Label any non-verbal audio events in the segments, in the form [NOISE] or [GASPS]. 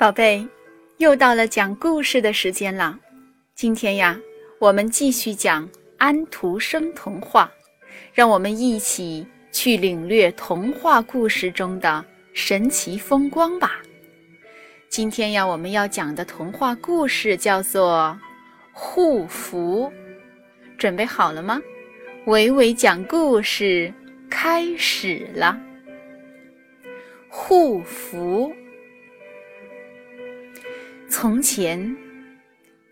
宝贝，又到了讲故事的时间了。今天呀，我们继续讲安徒生童话，让我们一起去领略童话故事中的神奇风光吧。今天呀，我们要讲的童话故事叫做《护符》，准备好了吗？伟伟讲故事开始了，《护符》。从前，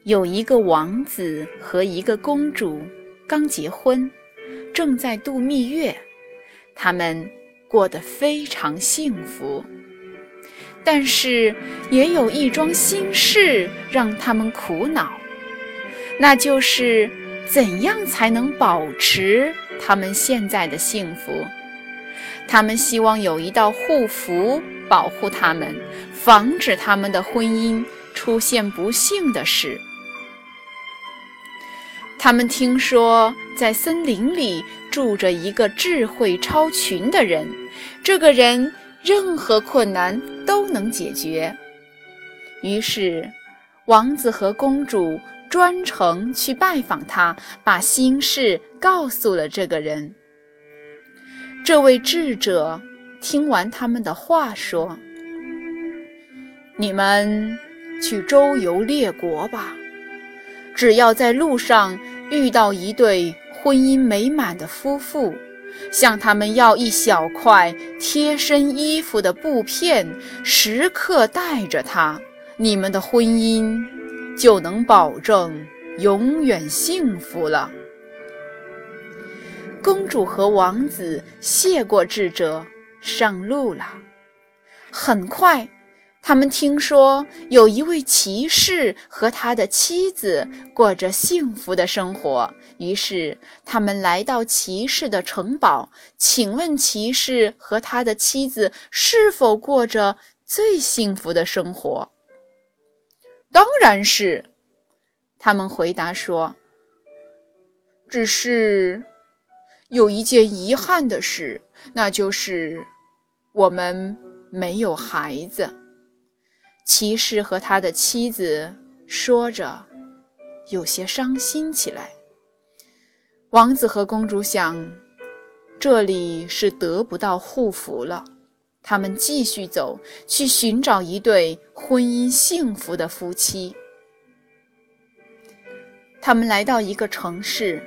有一个王子和一个公主，刚结婚，正在度蜜月，他们过得非常幸福。但是，也有一桩心事让他们苦恼，那就是怎样才能保持他们现在的幸福？他们希望有一道护符保护他们，防止他们的婚姻。出现不幸的事。他们听说在森林里住着一个智慧超群的人，这个人任何困难都能解决。于是，王子和公主专程去拜访他，把心事告诉了这个人。这位智者听完他们的话，说：“你们。”去周游列国吧，只要在路上遇到一对婚姻美满的夫妇，向他们要一小块贴身衣服的布片，时刻带着它，你们的婚姻就能保证永远幸福了。公主和王子谢过智者，上路了。很快。他们听说有一位骑士和他的妻子过着幸福的生活，于是他们来到骑士的城堡，请问骑士和他的妻子是否过着最幸福的生活？当然是，他们回答说。只是有一件遗憾的事，那就是我们没有孩子。骑士和他的妻子说着，有些伤心起来。王子和公主想，这里是得不到护符了。他们继续走去寻找一对婚姻幸福的夫妻。他们来到一个城市，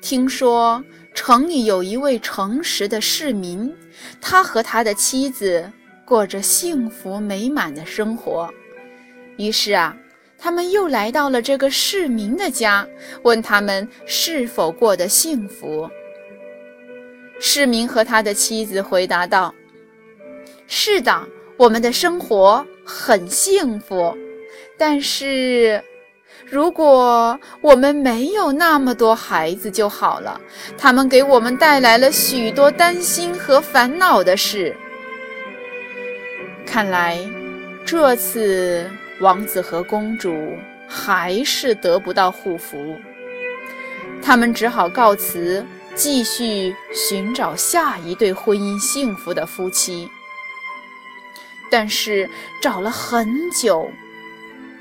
听说城里有一位诚实的市民，他和他的妻子。过着幸福美满的生活，于是啊，他们又来到了这个市民的家，问他们是否过得幸福。市民和他的妻子回答道：“是的，我们的生活很幸福。但是，如果我们没有那么多孩子就好了。他们给我们带来了许多担心和烦恼的事。”看来，这次王子和公主还是得不到护符，他们只好告辞，继续寻找下一对婚姻幸福的夫妻。但是找了很久，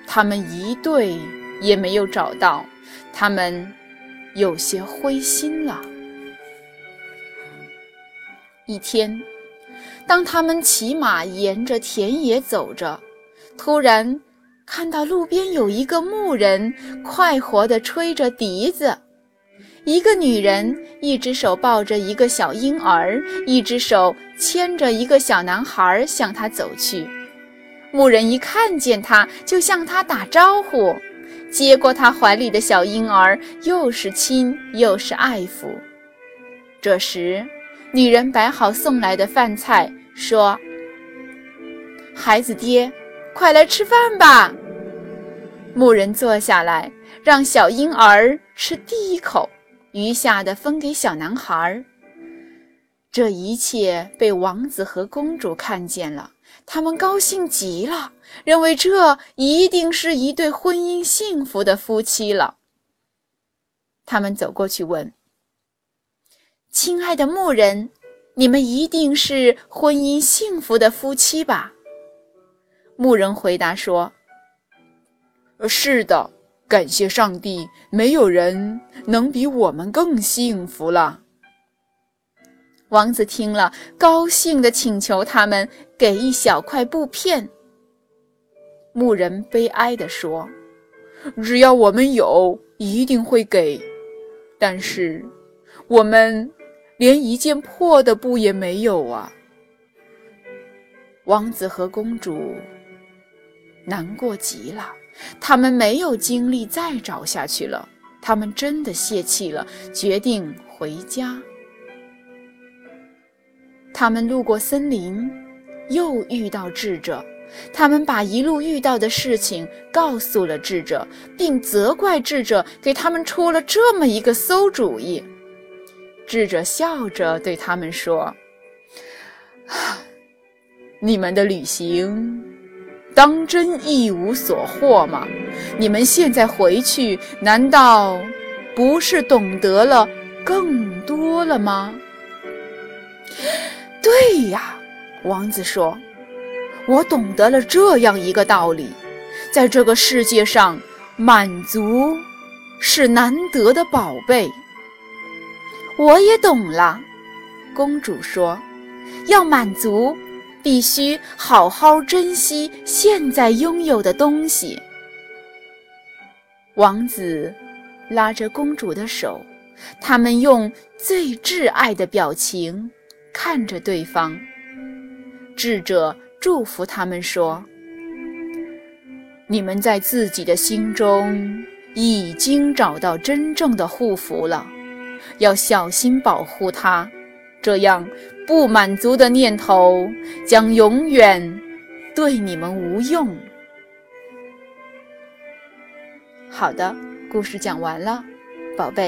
他们一对也没有找到，他们有些灰心了。一天。当他们骑马沿着田野走着，突然看到路边有一个牧人快活地吹着笛子，一个女人一只手抱着一个小婴儿，一只手牵着一个小男孩向他走去。牧人一看见他，就向他打招呼，接过他怀里的小婴儿，又是亲又是爱抚。这时，女人摆好送来的饭菜，说：“孩子爹，快来吃饭吧。”牧人坐下来，让小婴儿吃第一口，余下的分给小男孩。这一切被王子和公主看见了，他们高兴极了，认为这一定是一对婚姻幸福的夫妻了。他们走过去问。亲爱的牧人，你们一定是婚姻幸福的夫妻吧？牧人回答说：“是的，感谢上帝，没有人能比我们更幸福了。”王子听了，高兴地请求他们给一小块布片。牧人悲哀地说：“只要我们有，一定会给。但是，我们连一件破的布也没有啊！”王子和公主难过极了，他们没有精力再找下去了。他们真的泄气了，决定回家。他们路过森林，又遇到智者。他们把一路遇到的事情告诉了智者，并责怪智者给他们出了这么一个馊主意。智者笑着对他们说：[SIGHS] “你们的旅行当真一无所获吗？你们现在回去，难道不是懂得了更多了吗？” [GASPS] 对呀，王子说：“我懂得了这样一个道理，在这个世界上，满足是难得的宝贝。”我也懂了，公主说：“要满足，必须好好珍惜现在拥有的东西。”王子拉着公主的手，他们用最挚爱的表情。看着对方，智者祝福他们说：“你们在自己的心中已经找到真正的护符了，要小心保护它，这样不满足的念头将永远对你们无用。”好的，故事讲完了，宝贝。